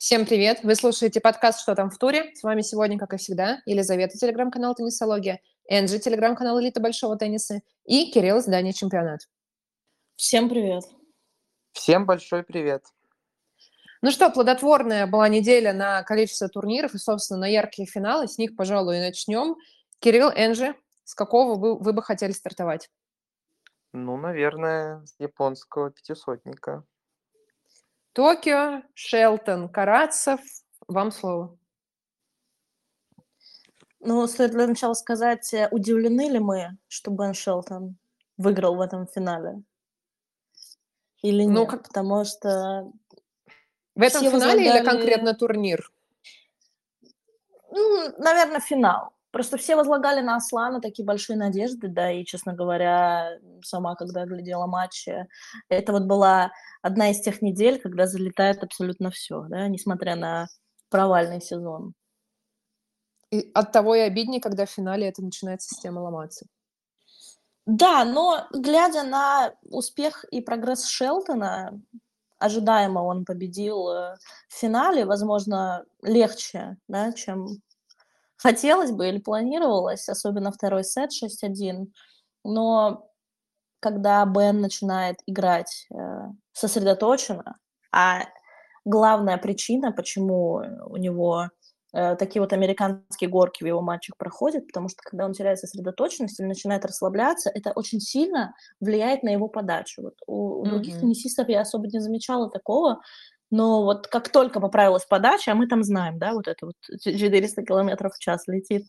Всем привет! Вы слушаете подкаст «Что там в туре?» С вами сегодня, как и всегда, Елизавета, телеграм-канал «Теннисология», Энджи, телеграм-канал «Элита большого тенниса» и Кирилл, издание «Чемпионат». Всем привет! Всем большой привет! Ну что, плодотворная была неделя на количество турниров и, собственно, на яркие финалы. С них, пожалуй, и начнем. Кирилл, Энджи, с какого вы, вы бы хотели стартовать? Ну, наверное, с японского пятисотника. Токио, Шелтон, Карацев. Вам слово. Ну, стоит для начала сказать, э, удивлены ли мы, что Бен Шелтон выиграл в этом финале? Или ну, нет? Как... Потому что... В этом финале возлагали... или конкретно турнир? Ну, наверное, финал. Просто все возлагали на Аслана такие большие надежды, да, и, честно говоря, сама, когда глядела матчи, это вот была одна из тех недель, когда залетает абсолютно все, да, несмотря на провальный сезон. И от того и обиднее, когда в финале это начинает система ломаться. Да, но глядя на успех и прогресс Шелтона, ожидаемо он победил э, в финале, возможно, легче, да, чем хотелось бы или планировалось, особенно второй сет 6-1, но когда Бен начинает играть э, сосредоточенно, а главная причина, почему у него э, такие вот американские горки в его матчах проходят, потому что когда он теряет сосредоточенность или начинает расслабляться, это очень сильно влияет на его подачу. Вот у, у mm-hmm. других теннисистов я особо не замечала такого, но вот как только поправилась подача, а мы там знаем, да, вот это вот 400 километров в час летит.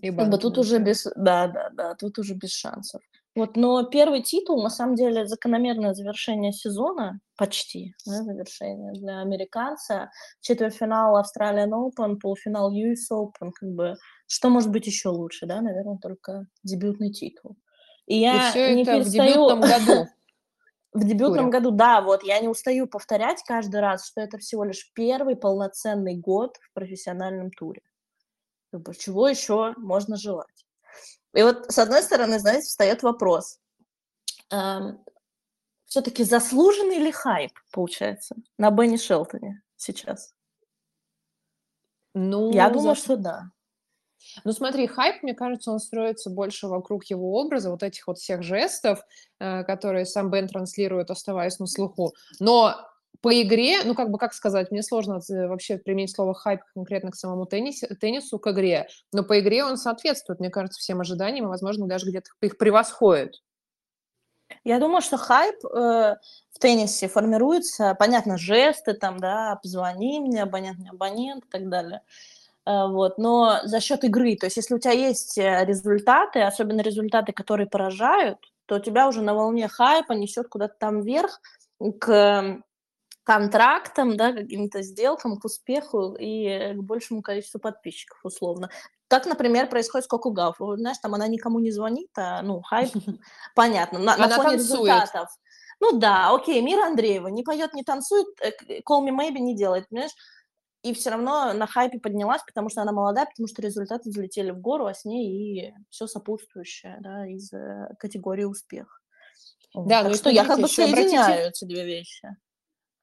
И как бы тут уже без, да, да, да, тут уже без шансов. Вот, но первый титул, на самом деле, закономерное завершение сезона, почти, да, завершение для американца. Четвертьфинал Australian Open, полуфинал US Open, как бы, что может быть еще лучше, да, наверное, только дебютный титул. И я и все не это перестаю... в дебютном году. В дебютном году, да, вот я не устаю повторять каждый раз, что это всего лишь первый полноценный год в профессиональном туре. Чего еще можно желать? И вот, с одной стороны, знаете, встает вопрос. Эм, все-таки заслуженный ли хайп, получается, на Бенни Шелтоне сейчас? Ну, я думаю, за... что да. Ну, смотри, хайп, мне кажется, он строится больше вокруг его образа, вот этих вот всех жестов, э, которые сам Бен транслирует, оставаясь на слуху. Но по игре, ну, как бы, как сказать, мне сложно э, вообще применить слово хайп конкретно к самому теннисе, теннису, к игре, но по игре он соответствует, мне кажется, всем ожиданиям, и, возможно, даже где-то их превосходит. Я думаю, что хайп э, в теннисе формируется, понятно, жесты там, да, позвони мне, абонент не абонент и так далее. Вот, но за счет игры, то есть если у тебя есть э, результаты, особенно результаты, которые поражают, то тебя уже на волне хайпа несет куда-то там вверх к контрактам, да, каким-то сделкам, к успеху и к большему количеству подписчиков, условно. Так, например, происходит с Коку Гав. Знаешь, там она никому не звонит, а, ну, хайп, понятно, на, на фоне результатов. Ну да, окей, Мира Андреева не поет, не танцует, э, Call Me Maybe не делает, понимаешь? И все равно на хайпе поднялась, потому что она молодая, потому что результаты взлетели в гору, а с ней и все сопутствующее да, из э, категории успех. Да, так ну что я как бы соединяю обратите... эти две вещи.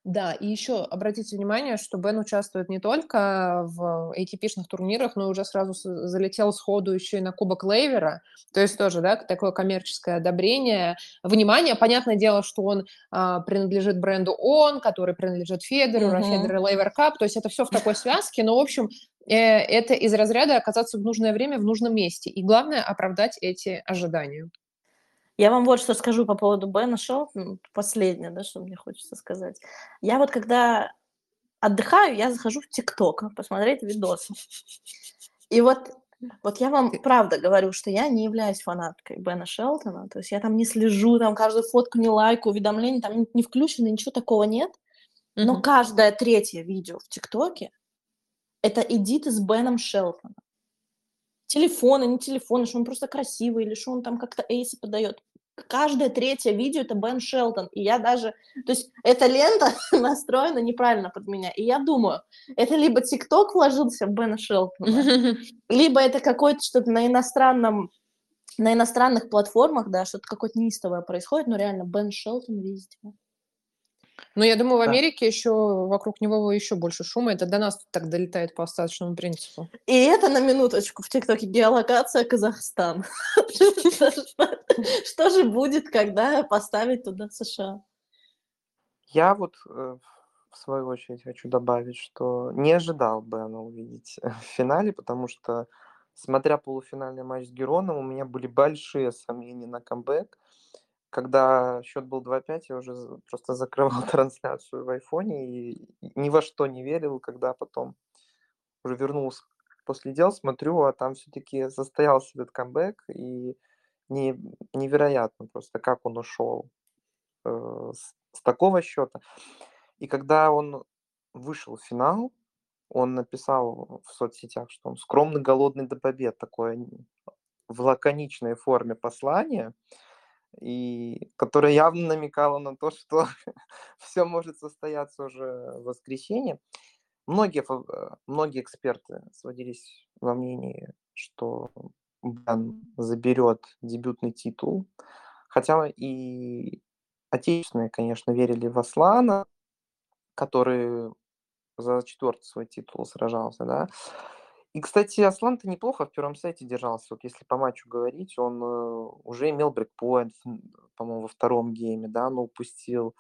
Да, и еще обратите внимание, что Бен участвует не только в ATP-шных турнирах, но уже сразу залетел сходу еще и на Кубок Лейвера, то есть тоже, да, такое коммерческое одобрение, внимание. Понятное дело, что он а, принадлежит бренду ОН, который принадлежит Федеру, mm-hmm. Федеру Лейвер Кап, то есть это все в такой связке, но, в общем, э, это из разряда оказаться в нужное время в нужном месте, и главное оправдать эти ожидания. Я вам вот что скажу по поводу Бена Шелтона, последнее, да, что мне хочется сказать. Я вот когда отдыхаю, я захожу в ТикТок посмотреть видосы. И вот, вот я вам правда говорю, что я не являюсь фанаткой Бена Шелтона, то есть я там не слежу, там каждую фотку не лайку, уведомления, там не включено, ничего такого нет. Но mm-hmm. каждое третье видео в ТикТоке это эдиты с Беном Шелтоном телефоны, не телефоны, что он просто красивый, или что он там как-то эйсы подает. Каждое третье видео это Бен Шелтон, и я даже, то есть эта лента настроена неправильно под меня, и я думаю, это либо ТикТок вложился в Бена Шелтона, либо это какое-то что-то на иностранном, на иностранных платформах, да, что-то какое-то неистовое происходит, но реально Бен Шелтон везде. Но я думаю, в Да. Америке еще вокруг него еще больше шума. Это до нас так долетает по остаточному принципу. И это на минуточку в ТикТоке геолокация Казахстан. Что же будет, когда поставить туда США? Я вот э, в свою очередь хочу добавить, что не ожидал Бена увидеть в финале, потому что, смотря полуфинальный матч с Героном, у меня были большие сомнения на камбэк. Когда счет был 2-5, я уже просто закрывал трансляцию в айфоне и ни во что не верил, когда потом уже вернулся после дел, смотрю, а там все-таки состоялся этот камбэк, и не, невероятно просто, как он ушел э, с, с такого счета. И когда он вышел в финал, он написал в соцсетях, что он скромный, голодный до побед, такое в лаконичной форме послание, и которое явно намекало на то, что все может состояться уже в воскресенье. Многие, э, многие эксперты сводились во мнении, что Бен заберет дебютный титул, хотя и отечественные, конечно, верили в Аслана, который за четвертый свой титул сражался, да. И, кстати, Аслан-то неплохо в первом сете держался. Вот если по матчу говорить, он э, уже имел брейкпоинт, м, по-моему, во втором гейме, да, но упустил.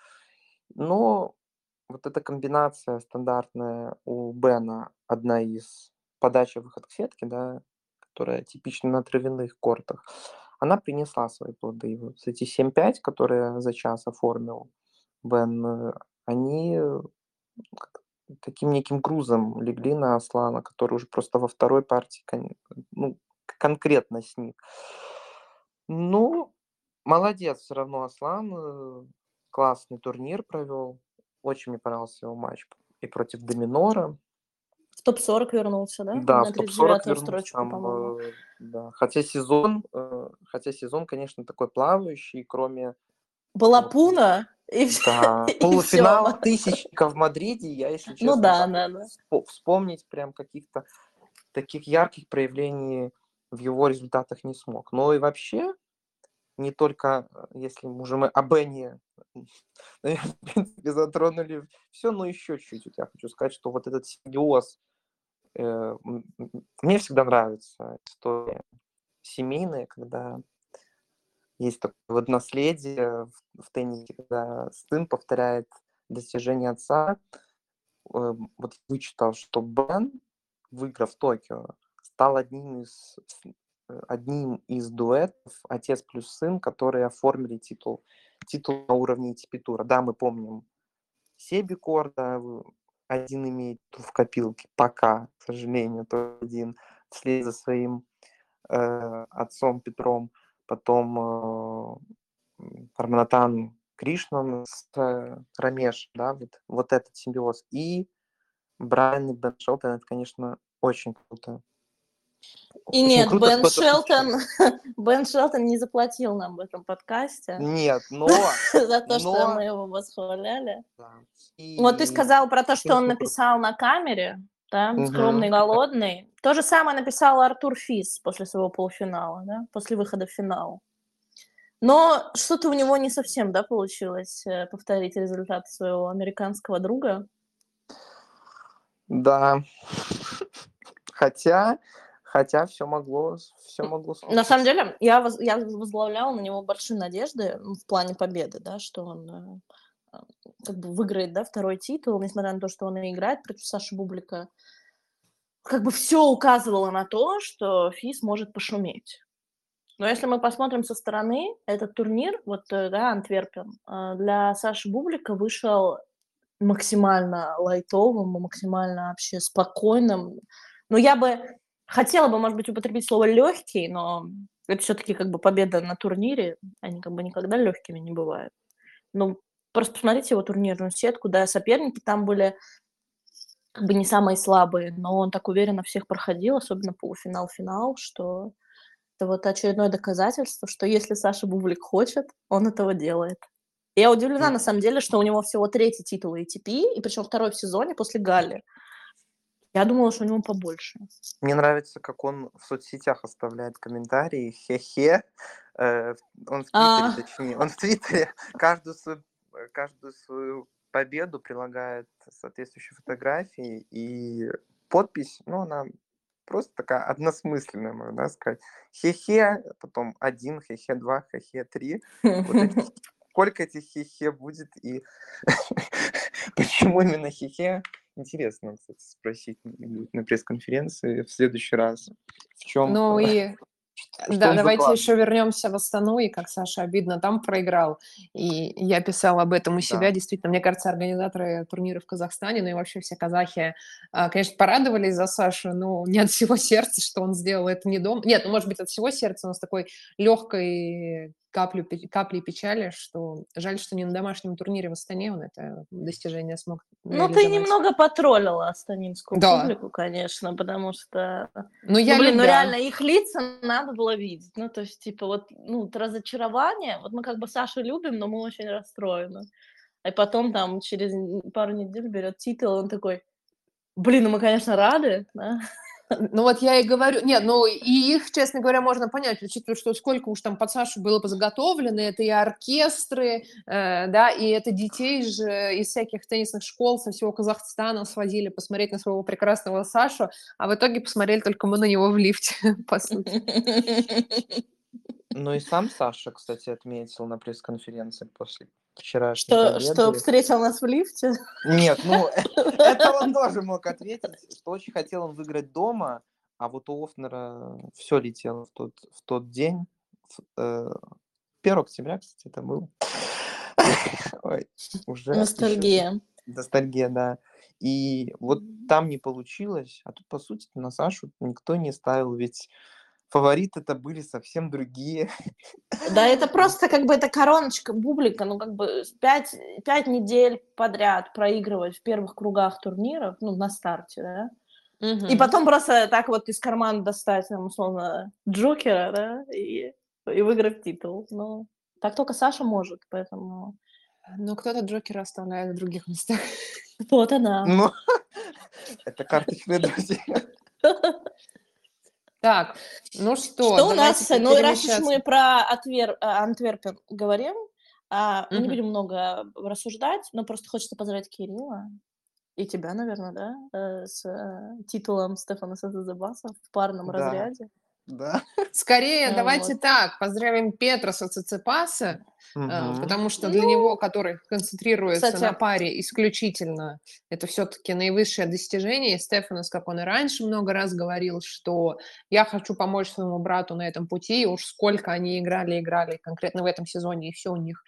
Но вот эта комбинация стандартная у Бена, одна из подача выход к сетке, да, которая типична на травяных кортах, она принесла свои плоды. И вот эти 7-5, которые за час оформил Бен, э, они э, таким неким грузом легли на Аслана, который уже просто во второй партии ну, конкретно сник. Ну, молодец все равно Аслан. э, Классный турнир провел. Очень мне понравился его матч и против Доминора. В топ-40 вернулся, да? Да, На в топ-40 39-ю вернулся строчку, там, э, да. Хотя сезон, э, хотя сезон, конечно, такой плавающий, кроме Балапуна и да, И полуфинала всё. тысячника в Мадриде, я, если Ну честно, да, там да, да. вспо- вспомнить прям каких-то таких ярких проявлений в его результатах не смог. Но и вообще, не только, э, если мы уже мы о Бене, наверное, в принципе, затронули все, но еще чуть-чуть. Я хочу сказать, что вот этот симбиоз, э, мне всегда нравится история семейная, когда есть такое вот наследие в, теннисе, когда сын повторяет достижения отца. Э, Вот вычитал, что Бен, выиграв Токио, стал одним из, э, одним из дуэтов отец плюс сын, которые оформили титул, титул на уровне ATP тура. Да, мы помним Себи Корда, один имеет в копилке, пока, к сожалению, то один, вслед за своим э, отцом Петром, потом э, Парманатан Кришнан с э, Рамеш, да, вот, вот этот симбиоз. И Брайан и Бен Шелтон, это, конечно, очень круто. И Очень нет, круто, Бен что Шелтон. Бен Шелтон не заплатил нам в этом подкасте Нет, но... за то, что но- мы его восхваляли. да, Вот ты и- сказал про то, что он написал на камере, да, скромный, голодный. То же самое написал Артур Фис после своего полуфинала, да, после выхода в финал. Но что-то у него не совсем, да, получилось э, повторить результаты своего американского друга. Да. Хотя, хотя все могло, все могло На самом случиться. деле, я, воз- я возглавляла на него большие надежды м, в плане победы, да, что он э, как бы выиграет, да, второй титул, несмотря на то, что он и играет против Саши Бублика. Как бы все указывало на то, что Фис может пошуметь. Но если мы посмотрим со стороны, этот турнир, вот, э, да, Антверпен, э, для Саши Бублика вышел максимально лайтовым, максимально вообще спокойным. Но я бы хотела бы, может быть, употребить слово легкий, но это все-таки как бы победа на турнире, они как бы никогда легкими не бывают. Ну, просто посмотрите его турнирную сетку, да, соперники там были как бы не самые слабые, но он так уверенно всех проходил, особенно полуфинал, финал, что это вот очередное доказательство, что если Саша Бублик хочет, он этого делает. Я удивлена, на самом деле, что у него всего третий титул ATP, и причем второй в сезоне после Галли. Я думала, что у него побольше. Мне нравится, как он в соцсетях оставляет комментарии. Хе-хе. Э, Он в Твиттере, А. точнее. Он в Твиттере каждую свою, каждую свою победу, прилагает соответствующие фотографии, и подпись, ну, она просто такая односмысленная, можно сказать. Хе-хе, потом один, хе-хе два, хе-хе три. Вот эти, сколько этих хе-хе будет и почему именно хе-хе? Интересно, кстати, спросить на пресс-конференции в следующий раз. В чем? Ну и да, давайте еще вернемся в Астану, и как Саша обидно там проиграл. И я писала об этом у себя. Да. Действительно, мне кажется, организаторы турнира в Казахстане, ну и вообще все казахи, а, конечно, порадовались за Сашу, но не от всего сердца, что он сделал это не дома. Нет, ну, может быть, от всего сердца, но с такой легкой каплю, капли печали, что жаль, что не на домашнем турнире в Астане он это достижение смог Ну, ты немного потроллила астанинскую да. публику, конечно, потому что... Ну, я ну, блин, ну реально, их лица надо было видеть. Ну, то есть, типа, вот, ну, разочарование, вот мы как бы Сашу любим, но мы очень расстроены. И потом там через пару недель берет титул, он такой, блин, ну мы, конечно, рады, да? Ну вот я и говорю, нет, ну и их, честно говоря, можно понять, учитывая, что сколько уж там под Сашу было подготовлено, это и оркестры, э, да, и это детей же из всяких теннисных школ со всего Казахстана свозили посмотреть на своего прекрасного Сашу, а в итоге посмотрели только мы на него в лифте, по сути. Ну и сам Саша, кстати, отметил на пресс-конференции после вчерашней что, победы. Что встретил нас в лифте? Нет, ну это он тоже мог ответить, что очень хотел он выиграть дома, а вот у Офнера все летело в тот, в тот день. 1 э, октября, кстати, это было. Ой, уже Ностальгия. Ностальгия, да. И вот там не получилось, а тут, по сути, на Сашу никто не ставил, ведь фавориты это были совсем другие. Да, это просто как бы это короночка, бублика, ну как бы пять, пять недель подряд проигрывать в первых кругах турниров, ну на старте, да, угу. и потом просто так вот из кармана достать, там, условно, Джокера, да, и, и выиграть титул. Ну, так только Саша может, поэтому... Ну, кто-то Джокера оставляет в других местах. Кто-то, да. Ну, это карточные друзья. Так, ну что, Что у нас, ну раз уж мы про Отвер, э, Антверпен говорим, а, мы не будем много рассуждать, но просто хочется поздравить Кирилла и тебя, наверное, да, э, с э, титулом Стефана Сазазабаса в парном да. разряде. Да. Скорее, давайте вот. так, поздравим Петроса Цицепаса, угу. потому что для ну, него, который концентрируется кстати, на паре исключительно, это все-таки наивысшее достижение. И Стефанос, как он и раньше много раз говорил, что я хочу помочь своему брату на этом пути, и уж сколько они играли, играли конкретно в этом сезоне, и все у них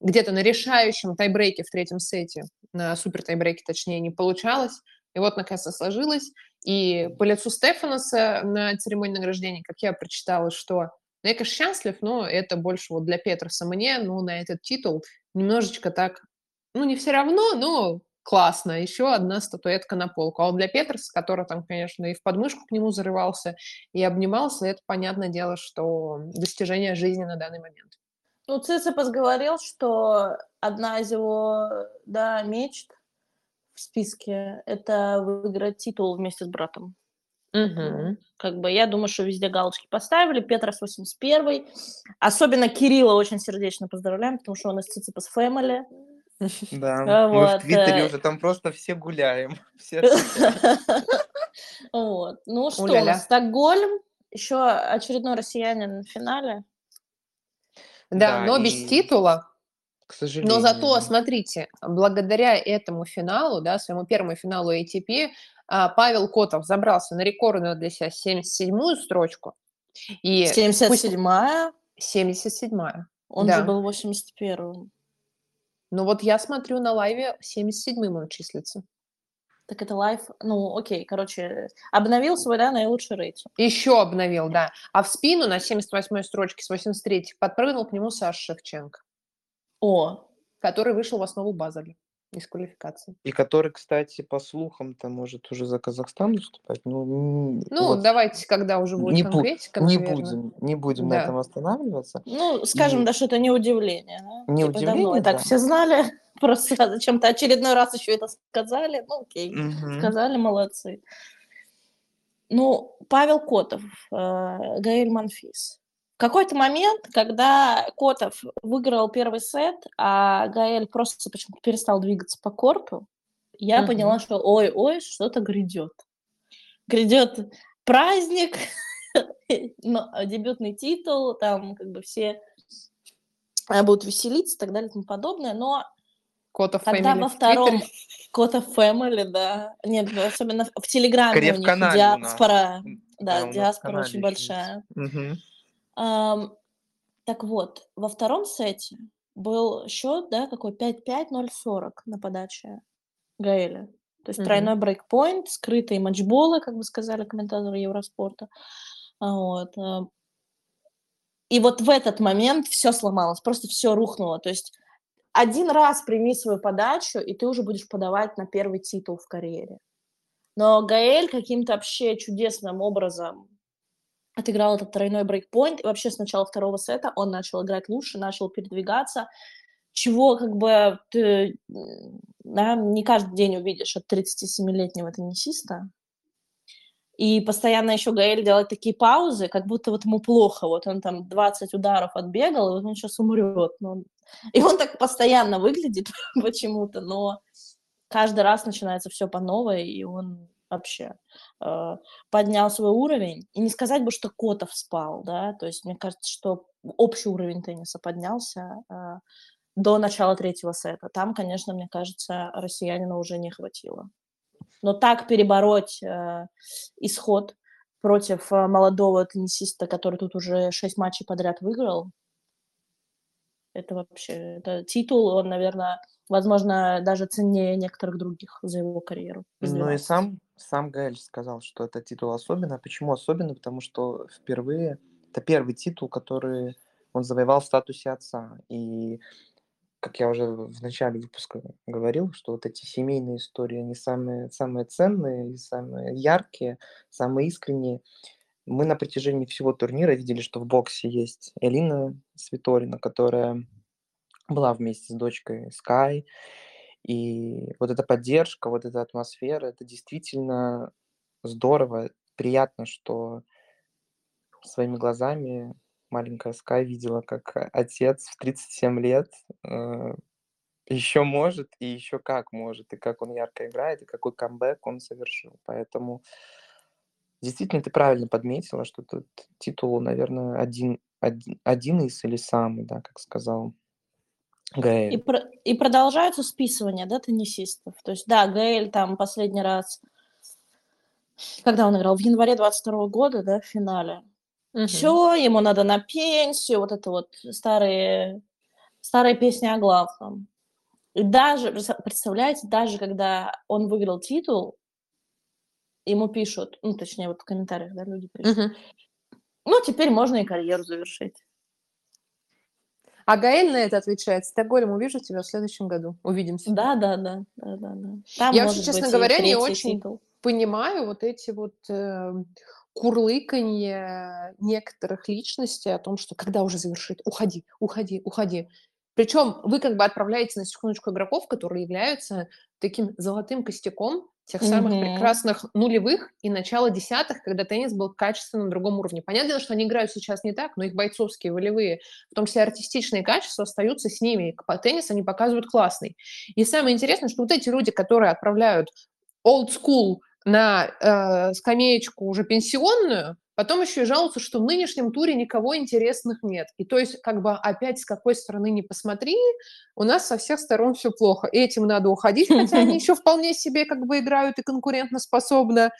где-то на решающем тайбрейке в третьем сете, на супер тайбрейке точнее, не получалось. И вот, наконец-то, сложилось. И по лицу Стефаноса на церемонии награждения, как я прочитала, что ну, я, конечно, счастлив, но это больше вот для Петроса мне, ну, на этот титул немножечко так, ну, не все равно, но классно, еще одна статуэтка на полку. А вот для Петерса, который там, конечно, и в подмышку к нему зарывался, и обнимался, это, понятное дело, что достижение жизни на данный момент. Ну, Цицепас говорил, что одна из его, да, мечт в списке, это выиграть титул вместе с братом. Угу. Как бы я думаю, что везде галочки поставили. Петрос 81 Особенно Кирилла очень сердечно поздравляем, потому что он из Циципас Фэмили. Да, вот. мы в Твиттере э. уже там просто все гуляем. Вот. Ну что, у нас Стокгольм, еще очередной россиянин в финале. Да, но без титула. К сожалению. Но зато, смотрите, благодаря этому финалу, да, своему первому финалу ATP, а, Павел Котов забрался на рекордную для себя 77-ю строчку. И 77-я? 77-я. Он да. же был 81-м. Ну вот я смотрю на лайве 77-м он числится. Так это лайв, ну окей, короче, обновил свой, да, наилучший рейтинг. Еще обновил, да. А в спину на 78-й строчке с 83-х подпрыгнул к нему Саша Шевченко. О. Который вышел в основу Базеля из квалификации. И который, кстати, по слухам-то может уже за Казахстан выступать. Ну, ну вот. давайте, когда уже будет не конкретика, Не будем, не будем да. на этом останавливаться. Ну, скажем, и... да, что это не удивление. Да? Не типа, удивление, давно, да. так все знали. Просто зачем-то очередной раз еще это сказали. Ну, окей, угу. сказали, молодцы. Ну, Павел Котов, э, Гаэль Манфис какой-то момент, когда Котов выиграл первый сет, а Гаэль просто почему-то перестал двигаться по корту, я угу. поняла, что ой-ой, что-то грядет. Грядет праздник, дебютный титул, там как бы все э, будут веселиться и так далее и тому подобное, но Кота Тогда во втором Кота Family, да. Нет, особенно в Телеграме у них диаспора. Да, диаспора очень большая. Так вот, во втором сете был счет, да, какой 5-5-0-40 на подаче Гаэля. То есть тройной брейкпоинт, скрытые матчболы, как бы сказали комментаторы Евроспорта. Вот. Э. И вот в этот момент все сломалось, просто все рухнуло. То есть один раз прими свою подачу, и ты уже будешь подавать на первый титул в карьере. Но Гаэль каким-то вообще чудесным образом отыграл этот тройной брейкпоинт, и вообще с начала второго сета он начал играть лучше, начал передвигаться, чего как бы ты да, не каждый день увидишь от 37-летнего теннисиста. И постоянно еще Гаэль делает такие паузы, как будто вот ему плохо. Вот он там 20 ударов отбегал, и вот он сейчас умрет. Но И он так постоянно выглядит почему-то, но каждый раз начинается все по новой, и он вообще э, поднял свой уровень. И не сказать бы, что Котов спал, да, то есть мне кажется, что общий уровень тенниса поднялся э, до начала третьего сета. Там, конечно, мне кажется, россиянина уже не хватило. Но так перебороть э, исход против молодого теннисиста, который тут уже шесть матчей подряд выиграл, это вообще, это титул, он, наверное, возможно, даже ценнее некоторых других за его карьеру. Ну и сам, сам Гаэль сказал, что это титул особенный. Почему особенный? Потому что впервые, это первый титул, который он завоевал в статусе отца. И как я уже в начале выпуска говорил, что вот эти семейные истории, они самые, самые ценные, самые яркие, самые искренние. Мы на протяжении всего турнира видели, что в боксе есть Элина Светорина, которая была вместе с дочкой Sky. И вот эта поддержка, вот эта атмосфера, это действительно здорово. Приятно, что своими глазами маленькая Скай видела, как отец в 37 лет э, еще может, и еще как может, и как он ярко играет, и какой камбэк он совершил. Поэтому Действительно, ты правильно подметила, что этот титул, наверное, один, один, один из или самый, да, как сказал Гаэль. И, про, и продолжаются списывания, да, теннисистов. То есть, да, Гаэль там последний раз, когда он играл, в январе 22 года, да, в финале. Угу. Все, ему надо на пенсию, вот это вот старые, старые песни о главном. И даже, представляете, даже когда он выиграл титул, ему пишут, ну, точнее, вот в комментариях, да, люди пишут, угу. ну, теперь можно и карьеру завершить. А Гаэль на это отвечает, Стокгольм, увижу тебя в следующем году, увидимся. Да, да, да, да, да. да. Там Я вообще, честно говоря, не очень понимаю вот эти вот э, курлыканье некоторых личностей о том, что когда уже завершит, уходи, уходи, уходи. Причем вы как бы отправляете на секундочку игроков, которые являются таким золотым костяком тех самых mm-hmm. прекрасных нулевых и начала десятых, когда теннис был качественно на другом уровне. Понятно, что они играют сейчас не так, но их бойцовские, волевые, в том числе артистичные качества остаются с ними. По теннис они показывают классный. И самое интересное, что вот эти люди, которые отправляют old school на э, скамеечку уже пенсионную, Потом еще и жалуются, что в нынешнем туре никого интересных нет. И то есть, как бы опять с какой стороны не посмотри, у нас со всех сторон все плохо. Этим надо уходить, хотя они еще вполне себе как бы играют и конкурентно способны.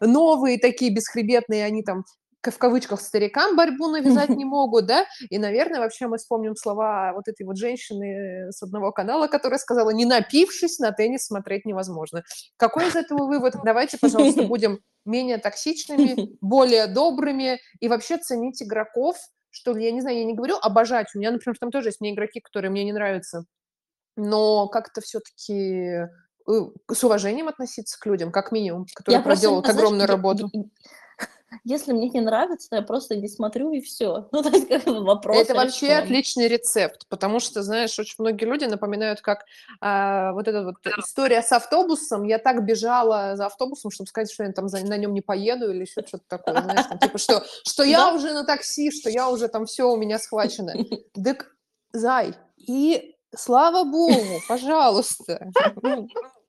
Новые такие бесхребетные, они там в кавычках старикам борьбу навязать не могут, да, и, наверное, вообще мы вспомним слова вот этой вот женщины с одного канала, которая сказала, не напившись, на теннис смотреть невозможно. Какой из этого вывод? Давайте, пожалуйста, будем менее токсичными, более добрыми и вообще ценить игроков, что ли, я не знаю, я не говорю обожать, у меня, например, там тоже есть мне игроки, которые мне не нравятся, но как-то все-таки э, с уважением относиться к людям, как минимум, которые проделают огромную работу. Если мне не нравится, то я просто не смотрю и все. Ну, то есть, как бы вопрос Это вообще решен. отличный рецепт, потому что, знаешь, очень многие люди напоминают, как а, вот эта вот история с автобусом. Я так бежала за автобусом, чтобы сказать, что я там за- на нем не поеду или еще что-то такое, знаешь, там, типа, что, что я Да. уже на такси, что я уже там все у меня схвачено. Так, зай, и слава богу, пожалуйста.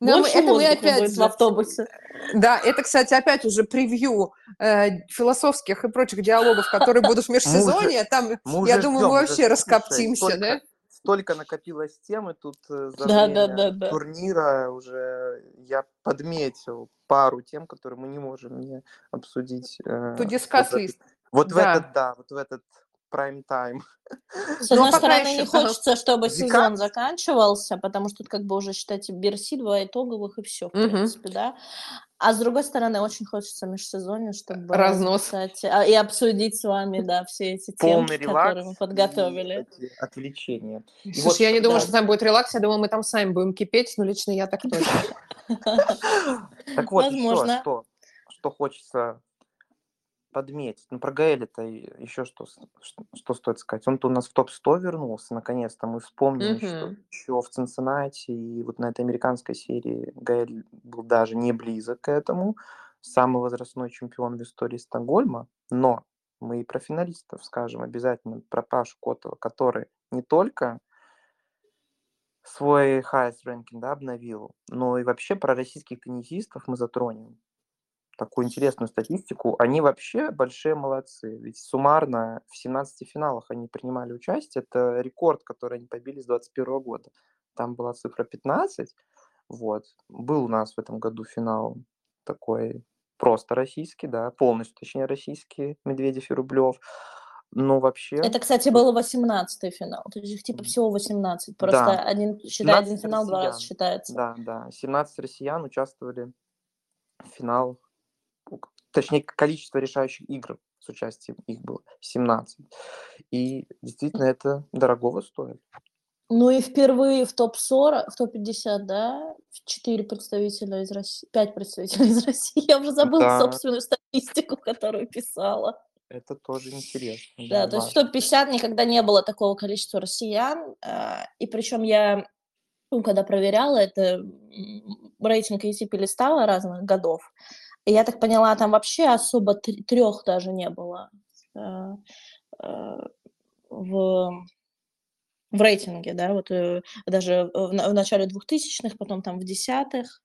Нам- Больше это мы опять в автобусе. да, это, кстати, опять уже превью э, философских и прочих диалогов, которые будут в межсезонье. Там, Мы я думаю, ждем, мы вообще раскоптимся, столько- да? Столько накопилось темы тут э, за Да, да, да, да. турнира уже я подметил пару тем, которые мы не можем не обсудить. э, вот этот-. Вот в этот, да, вот в этот прайм-тайм. С Но одной стороны, не хочется, чтобы Декабрь. сезон заканчивался, потому что тут как бы уже, считайте, берси, два итоговых и все, в Мгм. принципе, да. А с другой стороны, очень хочется межсезонье, чтобы Разнос. записать, а, и обсудить с вами, да, все эти Полный темы, релакс. которые мы подготовили. И Слушай, вот я не думаю, да. что там будет релакс, я думаю, мы там сами будем кипеть, но лично я так точно. Так вот, еще что хочется подметить. Ну, про Гаэля-то еще что, что, что стоит сказать. Он-то у нас в топ-100 вернулся, наконец-то. Мы вспомнили, что Мгм. еще в Цинциннати и вот на этой американской серии Гаэль был даже не близок к этому. Самый возрастной чемпион в истории Стокгольма. Но мы и про финалистов скажем обязательно. Про Пашу Котова, который не только свой highest ranking да, обновил, но и вообще про российских теннисистов мы затронем такую интересную статистику. Они вообще большие молодцы. Ведь суммарно в 17 финалах они принимали участие. Это рекорд, который они побили с 21 года. Там была цифра 15. Вот. Был у нас в этом году финал такой просто российский, да, полностью, точнее, российский, Медведев и Рублев. Но вообще... Это, кстати, был 18-й финал. То есть их типа всего 18. Просто Да. один, считай, один 17 финал два раза россиян. считается. Да, да. 17 россиян участвовали в финалах. Точнее, количество решающих игр с участием их было 17. И действительно это дорогого стоит. Ну и впервые в топ-40, в топ-50, да, четыре представителя из России, пять представителей из России. Я уже забыла Да. собственную статистику, которую писала. Это тоже интересно. Да, то есть в важно. топ-50 никогда не было такого количества россиян. а, И причем я, ну, когда проверяла, это рейтинг ATP листала разных годов. Я так поняла, там вообще особо трех даже не было э, э, в, в рейтинге, да, вот э, даже в, в начале 2000-х, потом там в десятых.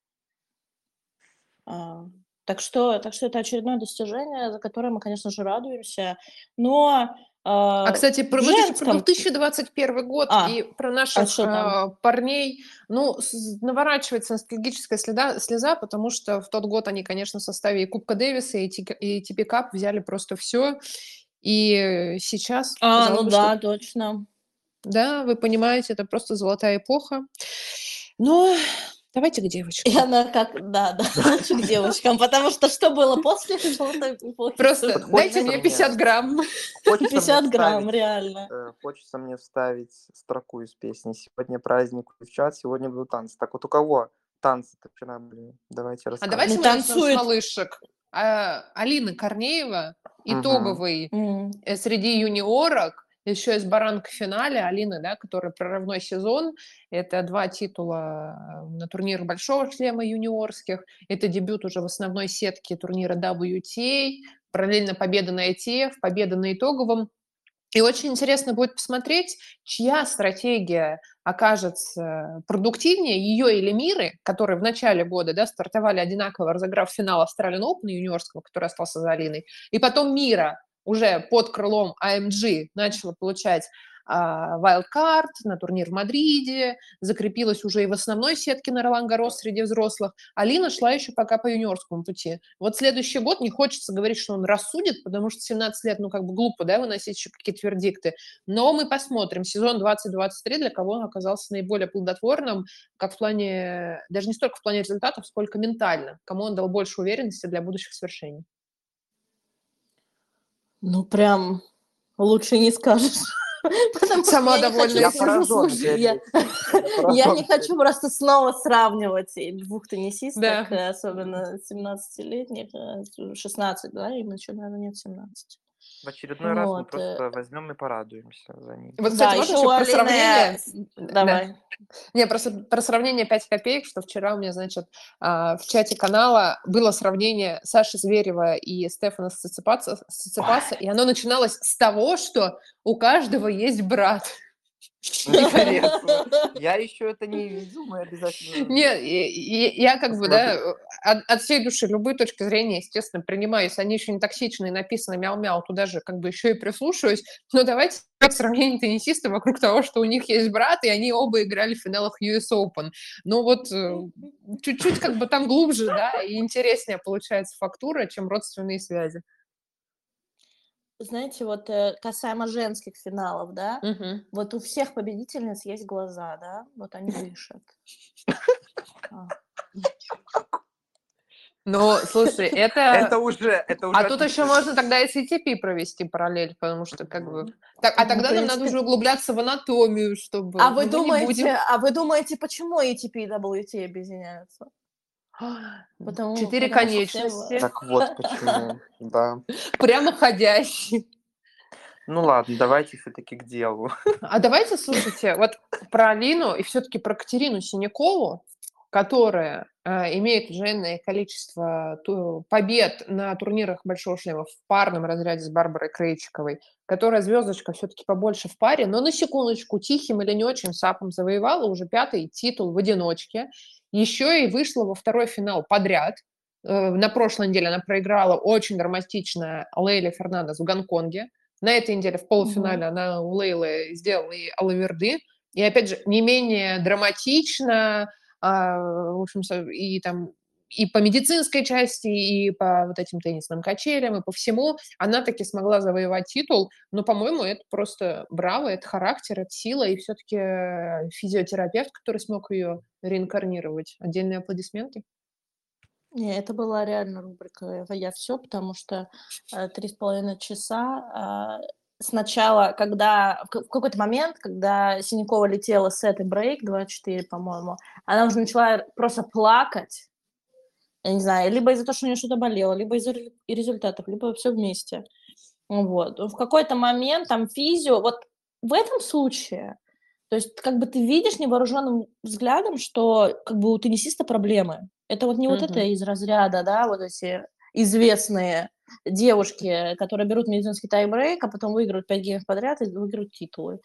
А, Так что, так что это очередное достижение, за которое мы, конечно же, радуемся. Но А, а, кстати, про, женском- про 2021 год А, и про наших что там? а, парней, ну, наворачивается ностальгическая следа, слеза, потому что в тот год они, конечно, в составе и Кубка Дэвиса, и, и TP Cup взяли просто все. И сейчас... А, ну бы, что- да, точно. Да, вы понимаете, это просто золотая эпоха. Но давайте к девочкам. И она как, да, да, лучше к девочкам, потому что что было после? Просто дайте мне мне- 50 грамм. Хочется мне 50 грамм, реально. э, Хочется мне вставить строку из песни. Сегодня праздник у девчат, сегодня будут танцы. Так вот у кого танцы-то вчера были? Давайте А расскажем. давайте Ну, мы начнем с танцует. малышек. А, Алина Корнеева, итоговый э, среди юниорок, еще из баранка в финале, Алина, да, которая прорывной сезон, это два титула э, на турнирах Большого шлема юниорских, это дебют уже в основной сетке турнира WTA, параллельно победа на ITF, победа на итоговом. И очень интересно будет посмотреть, чья стратегия окажется продуктивнее, ее или Миры, которые в начале года да, стартовали одинаково, разыграв финал Australian Open юниорского, который остался за Алиной, и потом Мира уже под крылом AMG начала получать а, wildcard на турнир в Мадриде, закрепилась уже и в основной сетке на Ролан Гарос среди взрослых. Алина шла еще пока по юниорскому пути. Вот следующий год не хочется говорить, что он рассудит, потому что 17 лет, ну, как бы глупо, да, выносить еще какие-то вердикты. Но мы посмотрим. Сезон 2023 для кого он оказался наиболее плодотворным, как в плане, даже не столько в плане результатов, сколько ментально. Кому он дал больше уверенности для будущих свершений. Ну, прям лучше не скажешь. Сама довольна. Я поражен. Я, я не хочу просто снова сравнивать двух теннисисток, Да. э, особенно 17-летних, э, 16, да, им еще, наверное, нет 17. В очередной раз мы Вот, э. просто возьмем и порадуемся за них. Вот, Да, кстати, можно еще еще у про Алины- сравнение? Давай. Не, просто про сравнение 5 копеек, что вчера у меня, значит, а, в чате канала было сравнение Саши Зверева и Стефана Сциципаса, и оно начиналось с того, что у каждого есть брат. Интересно. Я еще это не видел, мы обязательно... Не, и- и- я как бы, да, от, всей души любые точки зрения, естественно, принимаю. Если они еще не токсичные, написано мяу-мяу, туда же как бы еще и прислушаюсь. Но давайте сравнение теннисистов вокруг того, что у них есть брат, и они оба играли в финалах US Open. Ну вот э, чуть-чуть как бы там глубже, да, и интереснее получается фактура, чем родственные связи. Знаете, вот э, касаемо женских финалов, да, Мгм. вот у всех победительниц есть глаза, да, вот они дышат. А. Ну, слушай, это... Это уже... Это уже А тут еще можно тогда и с ATP провести параллель, потому что как бы... Так, а Ну, тогда в нам надо принципе. уже углубляться в анатомию, чтобы... А вы ну, не будем- думаете, а вы думаете, почему ATP и WTA объединяются? Потому, Четыре потому конечности, Так вот почему, да. прямоходящие. Ну ладно, давайте все-таки к делу. А давайте, слушайте, вот про Алину и все-таки про Катерину Синякову, которая э, имеет уже энное количество ту- побед на турнирах Большого шлема в парном разряде с Барбарой Крейчиковой, которая звездочка все-таки побольше в паре, но на секундочку тихим или не очень сапом завоевала уже пятый титул в одиночке, еще и вышла во второй финал подряд. Э, На прошлой неделе она проиграла очень драматично Лейле Фернандес в Гонконге. На этой неделе в полуфинале она у Лейлы сделала и Алаверды. И опять же, не менее драматично, а, в общем, и там и по медицинской части, и по вот этим теннисным качелям, и по всему, она таки смогла завоевать титул. Но, по-моему, это просто браво, это характер, это сила, и все-таки физиотерапевт, который смог ее реинкарнировать. Отдельные аплодисменты. Не, это была реально рубрика «Я все», потому что э, три с половиной часа а, сначала, когда в какой-то момент, когда Синякова летела с этой брейк 2-4, по-моему, она уже начала просто плакать, я не знаю, либо из-за того, что у нее что-то болело, либо из-за результатов, либо все вместе. Вот. В какой-то момент там физио, вот в этом случае, то есть как бы ты видишь невооруженным взглядом, что как бы у теннисиста проблемы. Это вот не вот Мгм. это из разряда, да, вот эти известные девушки, которые берут медицинский тайбрейк, а потом выигрывают 5 геймов подряд и выигрывают титулы.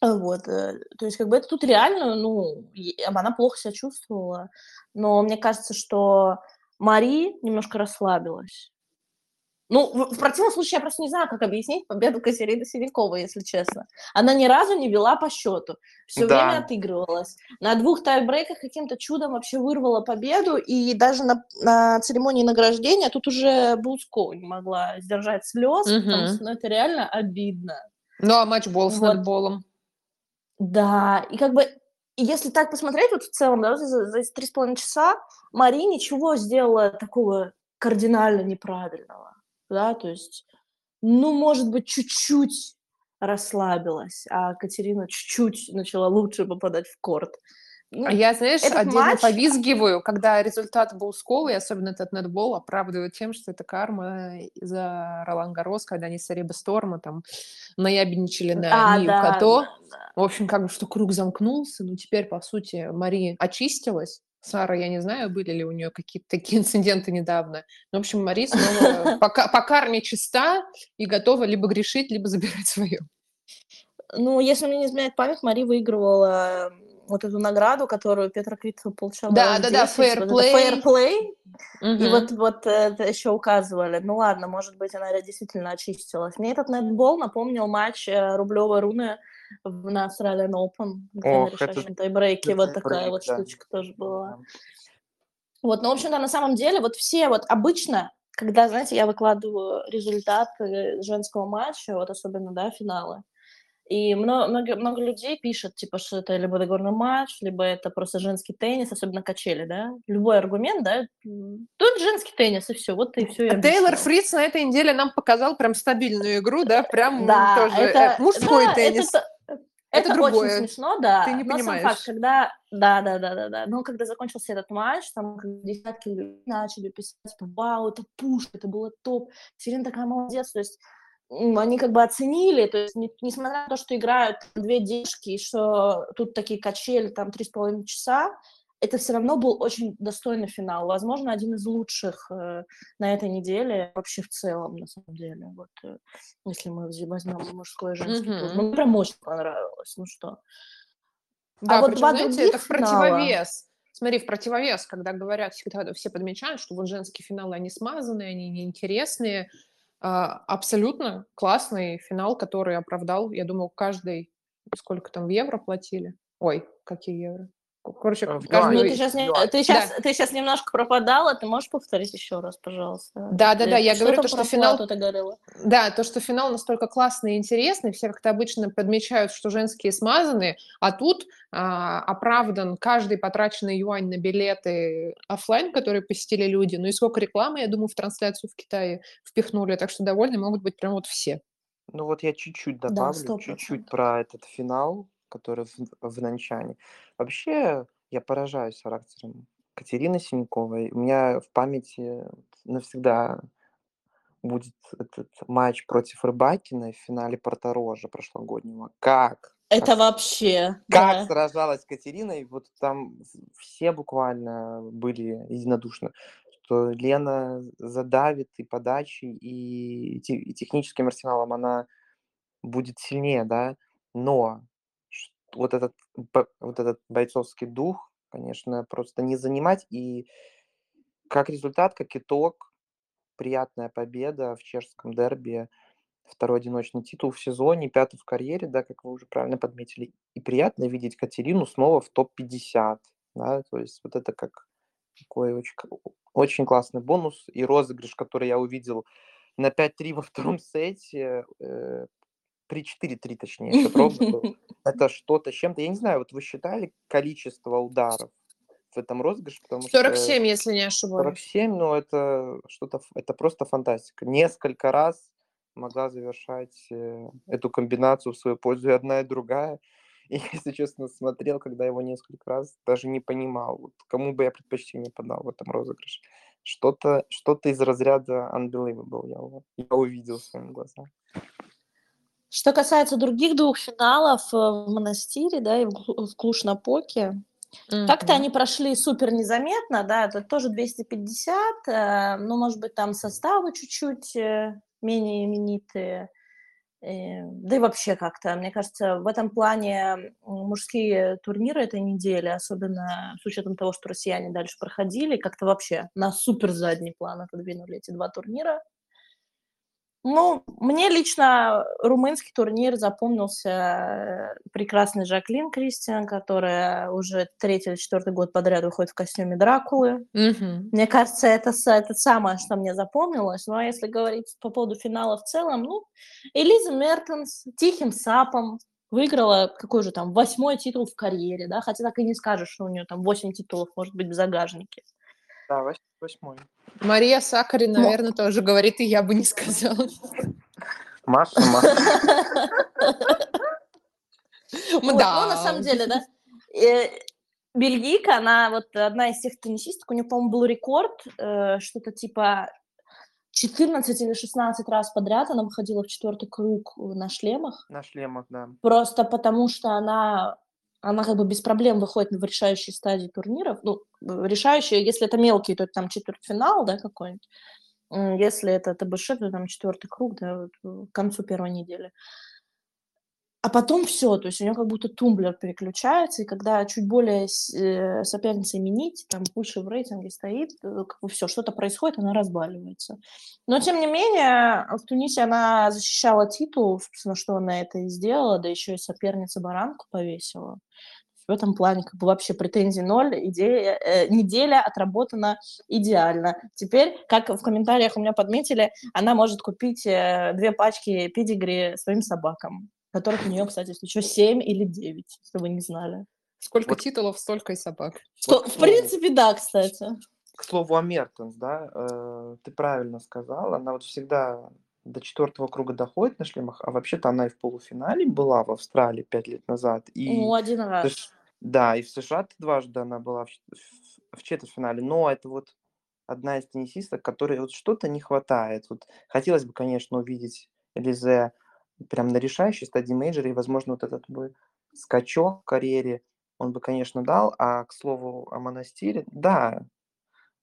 А Вот, э, то есть как бы это тут реально, ну, она плохо себя чувствовала, но мне кажется, что Мари немножко расслабилась. Ну, в, противном случае я просто не знаю, как объяснить победу Катерины Синяковой, если честно. Она ни разу не вела по счету, все Да. время отыгрывалась. На двух тайбрейках каким-то чудом вообще вырвала победу, и даже на, на церемонии награждения тут уже Бузко не могла сдержать слез, потому Мгм. что ну, это реально обидно. Ну, а матчбол с Вот. нетболом? Да, и как бы, если так посмотреть, вот в целом, да, за, три с половиной часа Мари ничего сделала такого кардинально неправильного, да, то есть, ну, может быть, чуть-чуть расслабилась, а Катерина чуть-чуть начала лучше попадать в корт. Ну, А я, знаешь, отдельно матч- повизгиваю, когда результат Боускова, и особенно этот нетбол, оправдывают тем, что это карма за Ролан Гарос, когда они с Ареба Сторма там наябедничали на а, Мию да, Като. да, да. В общем, как бы, что круг замкнулся, ну, теперь, по сути, Мари очистилась. Сара, я не знаю, были ли у нее какие-то такие инциденты недавно. Но, в общем, Мари снова по, по карме чиста и готова либо грешить, либо забирать свое. Ну, если мне не изменяет память, Мари выигрывала вот эту награду, которую Петра Квитова получала. Да, да, да, 10, fair вот это play. Fair play. И вот, вот это еще указывали. Ну ладно, может быть, она действительно очистилась. Мне этот нетбол напомнил матч э, Рублева Руны на Australian Open, Ох, это- тайбрейке вот такая тайбрейк, вот да. штучка тоже была. Вот, ну, в общем-то, на самом деле, вот все вот обычно, когда, знаете, я выкладываю результаты женского матча, вот особенно, да, финалы, И много, много, много людей пишут, типа, что это либо договорный матч, либо это просто женский теннис, особенно качели, да? Любой аргумент, да? Тут женский теннис, и все, вот и все. А Тейлор Фриц на этой неделе нам показал прям стабильную игру, да? Прям да, тоже это, э, мужской да, теннис. Это, это, это другое. очень смешно, да. Ты не Но понимаешь. сам факт, когда... Да, да, да, да, да. Но когда закончился этот матч, там десятки людей начали писать, типа, вау, это пушка, это было топ. Сирена такая молодец. То есть они как бы оценили, то есть не, несмотря на то, что играют две девушки, и что тут такие качели, там, три с половиной часа, это все равно был очень достойный финал. Возможно, один из лучших э, на этой неделе, вообще в целом, на самом деле. Вот, э, если мы возьмем мужской и женский mm-hmm. тур. Ну, мне прям очень понравилось. Ну что. А да, а вот два знаете, это в финала... противовес. Смотри, в противовес, когда говорят, всегда все подмечают, что вот женские финалы, они смазанные, они неинтересные, абсолютно классный финал, который оправдал, я думаю, каждый, сколько там в евро платили? Ой, какие евро? Короче, э, каждый... ну, ты, сейчас не... ты, сейчас, да. ты сейчас немножко пропадала, ты можешь повторить еще раз, пожалуйста? Да, да, да, я что говорю, то, что финал... Ты говорила? Да, то, что финал настолько классный и интересный, все как-то обычно подмечают, что женские смазаны, а тут а, оправдан каждый потраченный юань на билеты офлайн, которые посетили люди, ну и сколько рекламы, я думаю, в трансляцию в Китае впихнули, так что довольны могут быть прям вот все. Ну вот я чуть-чуть добавлю, да, чуть-чуть про этот финал, который в, в Нанчане. Вообще, я поражаюсь характером Катерины Синьковой. У меня в памяти навсегда будет этот матч против Рыбакина в финале Порторожа прошлогоднего. Как? Это как, вообще. Как да. сражалась Катерина, и вот там все буквально были единодушны, что Лена задавит и подачей, и, и техническим арсеналом она будет сильнее, да, но вот этот, вот этот бойцовский дух, конечно, просто не занимать. И как результат, как итог, приятная победа в чешском дерби, второй одиночный титул в сезоне, пятый в карьере, да, как вы уже правильно подметили. И приятно видеть Катерину снова в топ-50, да, то есть вот это как такой очень, очень классный бонус и розыгрыш, который я увидел на 5-3 во втором сете, э, при 4-3 точнее, Это что-то с чем-то. Я не знаю, вот вы считали количество ударов в этом розыгрыше? Потому 47, что... если не ошибаюсь. 47, но это что-то, это просто фантастика. Несколько раз могла завершать э, эту комбинацию в свою пользу и одна, и другая. И, если честно, смотрел, когда его несколько раз, даже не понимал, вот, кому бы я предпочтение подал в этом розыгрыше. Что-то что из разряда unbelievable я, я увидел своими глазами. Что касается других двух финалов э, в Монастире, да, и в Клуш-Напоке, mm-hmm. как-то они прошли супер незаметно, да, это тоже 250, э, ну, может быть, там составы чуть-чуть э, менее именитые, да и вообще как-то, мне кажется, в этом плане мужские турниры этой недели, особенно с учетом того, что россияне дальше проходили, как-то вообще на супер задний план отодвинули эти два турнира. Ну, мне лично румынский турнир запомнился э, прекрасный Жаклин Кристиан, которая уже третий или четвертый год подряд выходит в костюме Дракулы. Mm-hmm. Мне кажется, это, это самое, что мне запомнилось. Ну, а если говорить по поводу финала в целом, ну, Элиза Мертенс тихим сапом выиграла какой же там восьмой титул в карьере, да, хотя так и не скажешь, что у нее там восемь титулов, может быть, в загажнике. Да, восьмой. Мария Сакари, наверное, тоже говорит, и я бы не сказала. Маша, Маша. Да. Ну, на самом деле, да. Э, бельгийка, она вот одна из тех теннисисток, у нее, по-моему, был рекорд, э, что-то типа 14 или 16 раз подряд она выходила в четвертый круг на шлемах. На шлемах, да. Просто потому что она она как бы без проблем выходит в решающие стадии турниров. Ну, решающие, если это мелкие, то это там четвертьфинал, да, какой-нибудь. Если это ТБШ, то там четвертый круг, да, к концу первой недели. А потом все, то есть у нее как будто тумблер переключается, и когда чуть более э, соперница именить, там выше в рейтинге стоит, э, как бы все, что-то происходит, она разбаливается. Но тем не менее, в Тунисе она защищала титул, собственно, что она это и сделала, да еще и соперница баранку повесила. В этом плане как бы вообще претензий ноль, идея, э, неделя отработана идеально. Теперь, как в комментариях у меня подметили, она может купить э, две пачки педигри своим собакам. Которых у нее, кстати, если что, 7 или 9, если вы не знали. Сколько Вот. титулов, столько и собак. Что, Вот, в ну, принципе, да, кстати. К слову о Мертенс, да, э, ты правильно сказала, она вот всегда до четвертого круга доходит на шлемах, а вообще-то она и в полуфинале была в Австралии пять лет назад. И Ну, один раз. Сш- да, и в США дважды она была в- в четвертьфинале, но это вот одна из теннисисток, которой вот что-то не хватает. Вот хотелось бы, конечно, увидеть Элизе прям на решающей стадии мейджора, и, возможно, вот этот бы скачок в карьере он бы, конечно, дал. А, к слову, о Монастире, да,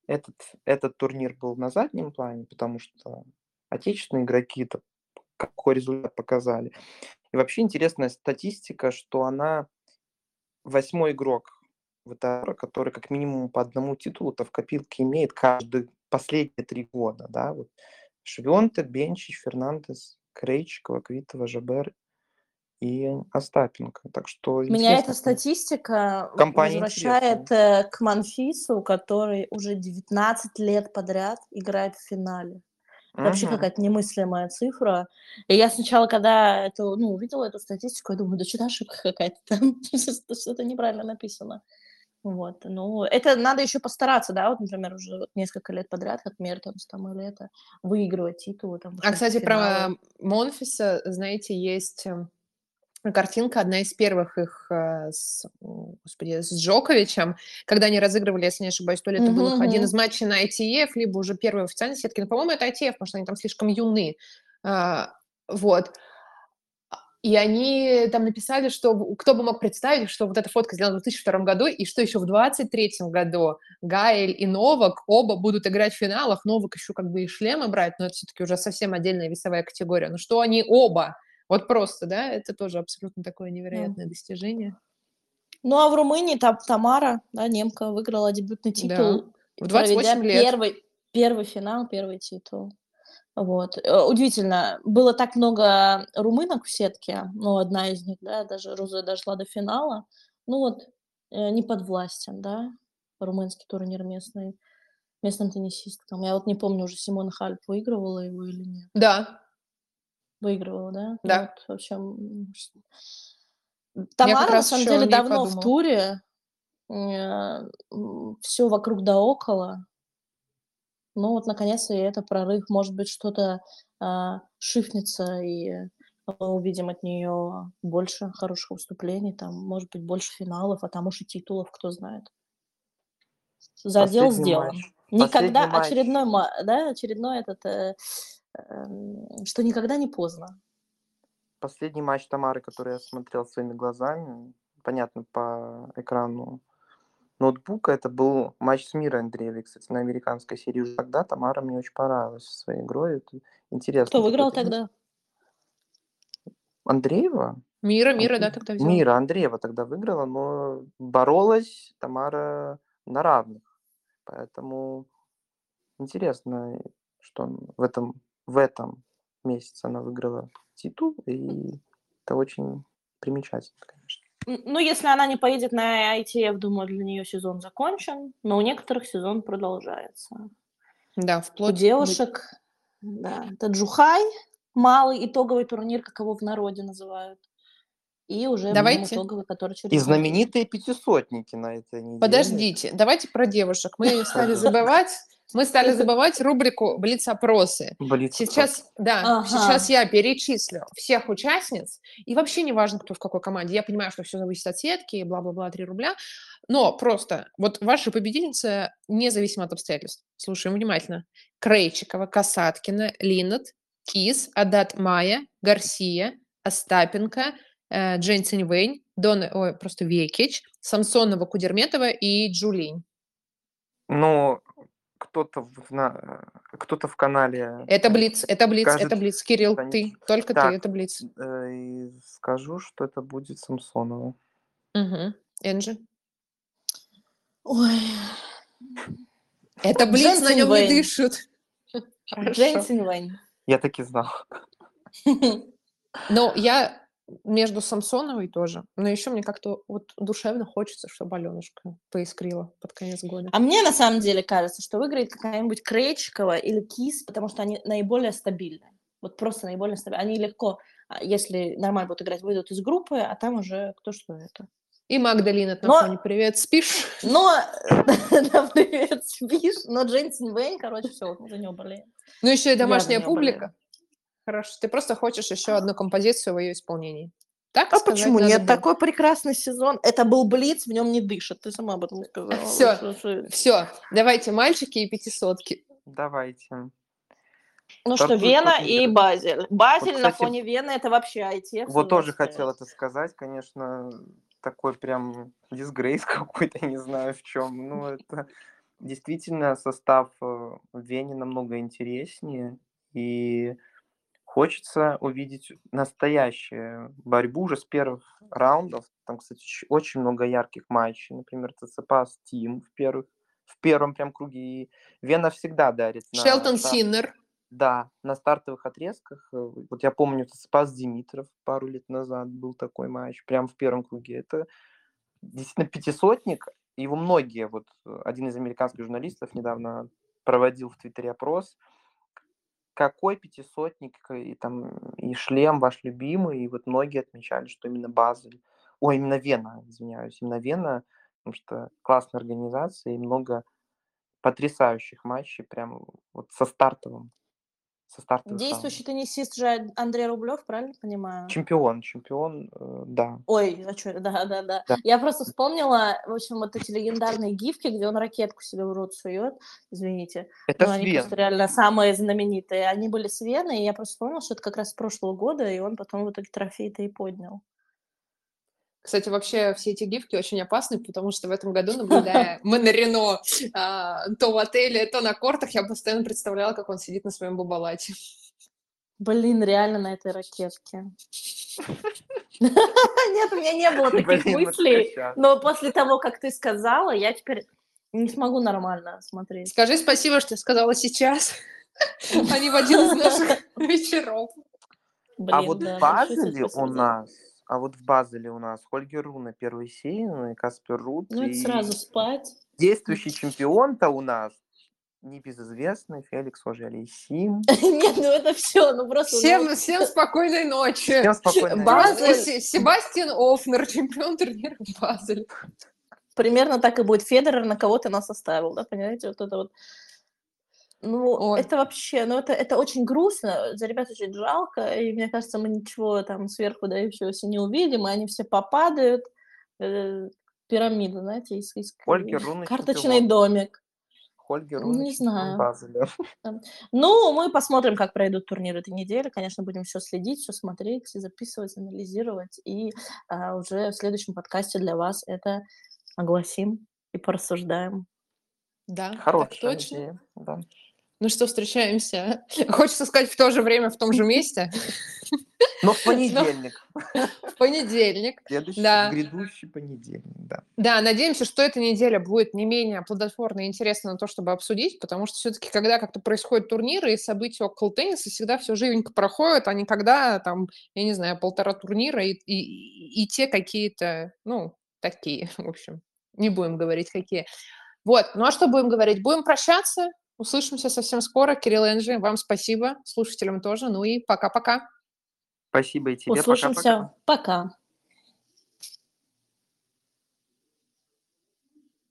этот, этот турнир был на заднем плане, потому что отечественные игроки-то какой результат показали. И вообще интересная статистика, что она восьмой игрок ВТР, который как минимум по одному титулу-то в копилке имеет каждые последние три года. Да? Вот Швенте, Бенчич, Фернандес, Крейчикова, Квитова, Жабер и Остапенко. Так что Меня эта статистика Компания возвращает э, к Манфису, который уже 19 лет подряд играет в финале. Вообще Мгм. какая-то немыслимая цифра. И я сначала, когда это, ну, увидела эту статистику, я думаю, да что ошибка какая-то там, что-то неправильно написано. Вот, ну, это надо еще постараться, да, вот, например, уже вот несколько лет подряд, как Мертонс там или это, выигрывать титулы. Там, А, кстати, финалы. про Монфиса, знаете, есть эм, картинка, одна из первых их э, с, господи, с Джоковичем, когда они разыгрывали, если не ошибаюсь, то ли это был Мгм, их один из матчей на ITF, либо уже первый в официальной сетке. Но, по-моему, это ITF, потому что они там слишком юны. А, Вот. И они там написали, что кто бы мог представить, что вот эта фотка сделана в 2002 году, и что еще в 2023 году Гаэль и Новак оба будут играть в финалах. Новак еще как бы и шлемы брать, но это все-таки уже совсем отдельная весовая категория. Но что они оба? Вот просто, да, это тоже абсолютно такое невероятное достижение. Ну, а в Румынии там Тамара, да, немка, выиграла дебютный Да. титул, В 28 проведя лет. первый, первый финал, первый титул. Вот. Э, Удивительно, было так много румынок в сетке, ну, одна из них, да, даже Роза дошла до финала. Ну, вот, э, не подвластен, да, румынский турнир местный, местным теннисисткам. Я вот не помню, уже Симона Хальп выигрывала его или нет. Да, Выигрывала, да? Да. Вот, в общем, Тамара, на самом деле, давно в подумала. туре. Все вокруг да около. Ну вот, наконец-то и это прорыв. Может быть, что-то а, шифнется, и мы увидим от нее больше хороших выступлений, там, может быть, больше финалов, а там уж и титулов, кто знает. Задел Последний сделан. матч. Никогда Последний очередной, да, очередной этот, э, эм, что никогда не поздно. Последний матч Тамары, который я смотрел своими глазами, понятно, по экрану ноутбука, это был матч с Мирой Андреевой, кстати, на американской серии. Уже тогда Тамара мне очень понравилась своей игрой. Это интересно. Кто выиграл теннис. тогда? Андреева? Мира, Мира, да, тогда взяла. Мира Андреева тогда выиграла, но боролась Тамара на равных. Поэтому интересно, что в этом, в этом месяце она выиграла титул, и это очень примечательно, конечно. Ну, если она не поедет на ITF, думаю, для нее сезон закончен, но у некоторых сезон продолжается. Да, У вплоть... девушек, да, это Джухай, малый итоговый турнир, как его в народе называют, и уже Давайте. итоговый, который через И знаменитые пятисотники на этой неделе. Подождите, давайте про девушек. Мы стали забывать, мы стали забывать рубрику «Блиц-опросы». Блиц Сейчас, да, Ага. сейчас я перечислю всех участниц, и вообще не важно, кто в какой команде. Я понимаю, что все зависит от сетки, и бла-бла-бла, 3 рубля, но просто вот ваша победительница независимо от обстоятельств. Слушаем внимательно. Крейчикова, Касаткина, Линнет, Кис, Адат Майя, Гарсия, Остапенко, э, Джейн Циньвэнь, Дона, ой, просто Векич, Самсонова, Кудерметова и Джулинь. Ну, кто-то в, на- кто-то в канале... Это э, Блиц, это Блиц, скажет, это Блиц. Кирилл, они- ты, только Так. ты, это Блиц. э, и скажу, что это будет Самсонова. Угу. Энджи. Ой, Это Блиц, на Дженсен нем не Вейн. дышат. Хорошо. Джейн Вэнь. Я таки знал. Но я между Самсоновой тоже. Но еще мне как-то вот душевно хочется, чтобы Аленушка поискрила под конец года. А мне на самом деле кажется, что выиграет какая-нибудь Крейчикова или Кис, потому что они наиболее стабильны. Вот просто наиболее стабильны. Они легко а если нормально будут играть, выйдут из группы, а там уже кто что это. И Магдалина на Но- фоне «Привет, спишь?» Но, да, привет, спишь, но Джейнсен Вейн, короче, все, мы за него болеем. Ну, еще и домашняя не публика. Хорошо, ты просто хочешь еще одну композицию в ее исполнении. Так А сказать почему нет? было. Такой прекрасный сезон. Это был Блиц, в нем не дышит. Ты сама об этом сказала. Что- Все, давайте мальчики и пятисотки. Давайте. Ну что, Вена и Базель. Базель на кстати, фоне Вены это вообще ITF. Вот тоже хотел это сказать, конечно, такой прям дисгрейс какой-то, не знаю в чем. Ну, это действительно состав э, в Вене намного интереснее, и хочется увидеть настоящую борьбу уже с первых раундов. Там, кстати, очень много ярких матчей, например, ЦЦПА Тим в первых в первом прям круге. И Вена всегда дарит. Шелтон Синнер. да, на стартовых отрезках. э, Вот я помню, это Спас Димитров пару лет назад был такой матч, прям в первом круге. Это действительно пятисотник. Его многие, вот э, один из американских журналистов недавно проводил в Твиттере опрос, какой пятисотник э, и там и шлем ваш любимый, и вот многие отмечали, что именно Базель, ой, именно Вена, извиняюсь, именно Вена, потому что классная организация и много потрясающих матчей прям вот со стартовым. Со стартовых Действующий теннисист же Андрей Рублев, правильно понимаю? Чемпион, чемпион, э, да. Ой, а чё, да, да, да, Да. Я просто вспомнила, в общем, вот эти легендарные гифки, где он ракетку себе в рот сует, извините. Это но с они Вены. просто реально самые знаменитые. Они были с Вены, и я просто вспомнила, что это как раз с прошлого года, и он потом в итоге трофей-то и поднял. Кстати, вообще все эти гифки очень опасны, потому что в этом году, наблюдая мы на Рено а, то в отеле, то на кортах, я постоянно представляла, как он сидит на своем бабалате. Блин, реально на этой ракетке. Нет, у меня не было таких мыслей, но после того, как ты сказала, я теперь не смогу нормально смотреть. Скажи спасибо, что сказала сейчас, а не в один из наших вечеров. А вот в Базеле тебе у нас, а вот в Базеле у нас Хольгер Руна первый сеянный, Каспер Рут Ну, это и сразу спать. действующий чемпион-то у нас небезызвестный Феликс Ожалейсим. Нет, ну это все, ну просто... ну, Всем, всем спокойной ночи. Всем спокойной Базель, ночи. Се- Себастьян Офнер, чемпион турнира Базель. примерно так и будет Федерер, на кого ты нас оставил, да, понимаете, вот это вот. Ну, Ой. это вообще, ну, это, это очень грустно, за ребят очень жалко, и мне кажется, мы ничего там сверху дающегося не увидим, и они все попадают, э, пирамида, знаете, из, из- Руна карточный чемпион. домик. Хольгер Руна Не знаю. Базеля. Ну, мы посмотрим, как пройдут турниры этой недели. Конечно, будем все следить, все смотреть, все записывать, анализировать. И а, уже в следующем подкасте для вас это огласим и порассуждаем. Да, так Хорошая точно. идея. Да. Ну что, встречаемся. Хочется сказать в то же время, в том же месте, Но в понедельник. в понедельник. Следующий, Да. грядущий понедельник, да. Да, надеемся, что эта неделя будет не менее плодотворной и интересной на то, чтобы обсудить, потому что все-таки, когда как-то происходят турниры и события около тенниса, всегда все живенько проходит, а не когда там, я не знаю, полтора турнира и, и, и те какие-то, ну, такие, в общем, не будем говорить какие. Вот, ну а что будем говорить? Будем прощаться, услышимся совсем скоро. Кирилл Энджи, вам спасибо, слушателям тоже, ну и пока-пока. Спасибо и тебе. Услышимся. Пока-пока. Пока.